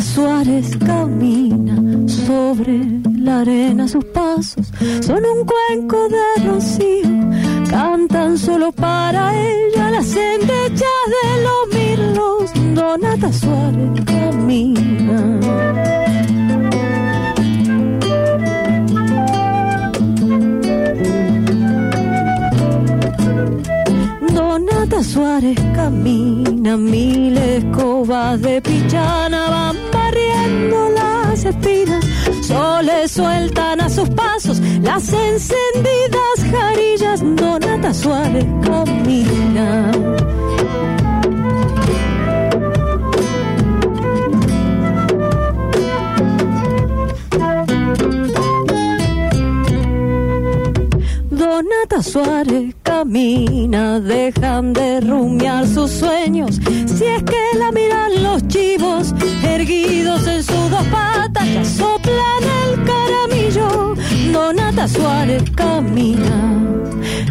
Suárez camina sobre la arena, sus pasos son un cuenco de rocío, cantan solo para ella las endechas de los mirlos. Donata Suárez camina. Suárez camina, mil escobas de pichana van barriendo las espinas, soles sueltan a sus pasos las encendidas jarillas, Donata Suárez camina. Suárez camina, dejan de rumiar sus sueños. Si es que la miran los chivos, erguidos en sus dos patas, ya soplan el caramillo. Donata Suárez camina.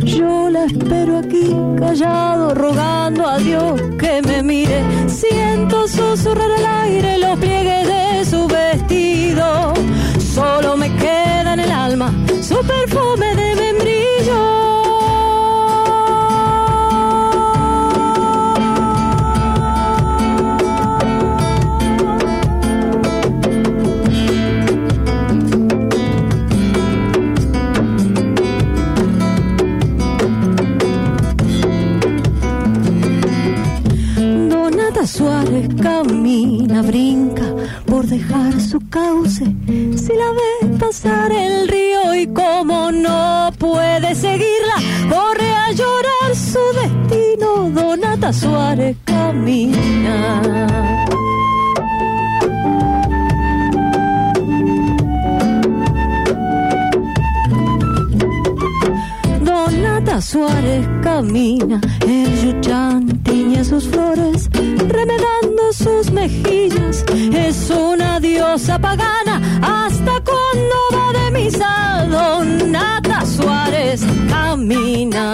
Yo la espero aquí, callado, rogando a Dios que me mire. Siento susurrar el aire los pliegues de su vestido. Solo me queda en el alma su perfume camina, brinca por dejar su cauce. Si la ve pasar el río y como no puede seguirla, corre a llorar su destino. Donata Suárez camina. Suárez camina, el yuchán tiñe sus flores, remedando sus mejillas. Es una diosa pagana, hasta cuando va de misa. Donata Suárez camina.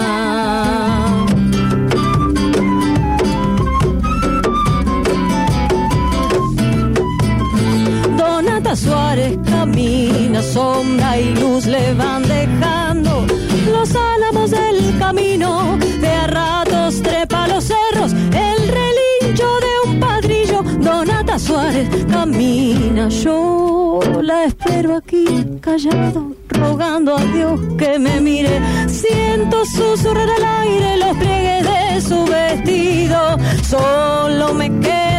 Donata Suárez camina, sombra y luz le van dejando los lados del camino, de a ratos trepa los cerros, el relincho de un padrillo, Donata Suárez camina, yo la espero aquí callado, rogando a Dios que me mire, siento susurrar al aire los pliegues de su vestido, solo me quedo